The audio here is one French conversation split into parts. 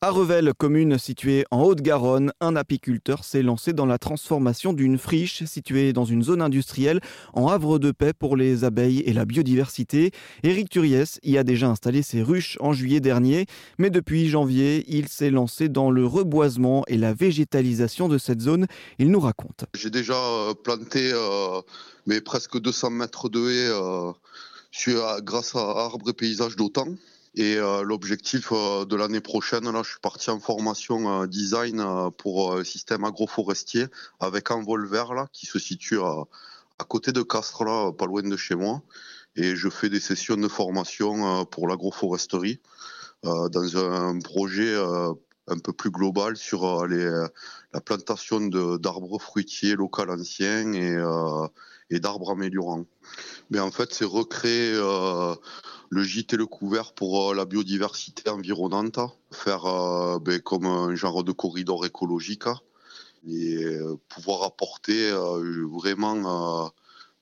À Revel, commune située en Haute-Garonne, un apiculteur s'est lancé dans la transformation d'une friche située dans une zone industrielle en havre de paix pour les abeilles et la biodiversité. Éric Turiès y a déjà installé ses ruches en juillet dernier, mais depuis janvier, il s'est lancé dans le reboisement et la végétalisation de cette zone. Il nous raconte. J'ai déjà euh, planté euh, mes presque 200 mètres de haies euh, grâce à Arbre et Paysage d'Autan. Et euh, l'objectif euh, de l'année prochaine, là, je suis parti en formation euh, design pour système agroforestier avec Envolver là, qui se situe à, côté de Castres, là, pas loin de chez moi. Et je fais des sessions de formation pour l'agroforesterie dans un projet un peu plus global sur les, la plantation d'arbres fruitiers locaux anciens et, et d'arbres améliorants. Mais en fait, c'est recréer le gîte et le couvert pour euh, la biodiversité environnante, faire euh, ben, comme un genre de corridor écologique et euh, pouvoir apporter vraiment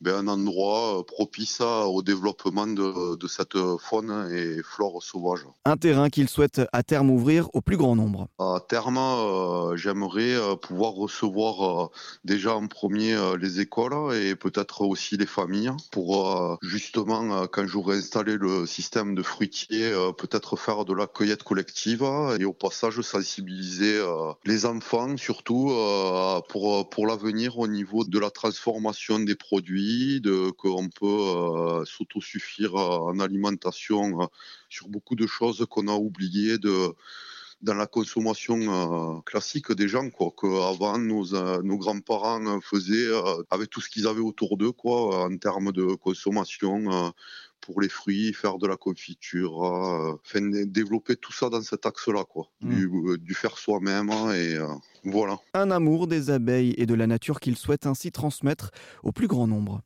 ben, un endroit propice au développement de, de, cette faune et flore sauvage. Un terrain qu'il souhaite à terme ouvrir au plus grand nombre. À terme, euh, j'aimerais euh, pouvoir recevoir euh, déjà en premier les écoles et peut-être aussi les familles pour justement, quand j'aurai installé le système de fruitier, peut-être faire de la cueillette collective et au passage sensibiliser les enfants surtout pour, pour l'avenir au niveau de la transformation des produits qu'on peut euh, s'autosuffire en alimentation euh, sur beaucoup de choses qu'on a oubliées de dans la consommation euh, classique des gens, quoi, qu'avant nos, nos grands-parents faisaient avec tout ce qu'ils avaient autour d'eux, quoi, en termes de consommation pour les fruits, faire de la confiture, développer tout ça dans cet axe-là, quoi, mmh. du, faire soi-même et voilà. Un amour des abeilles et de la nature qu'il souhaite ainsi transmettre au plus grand nombre.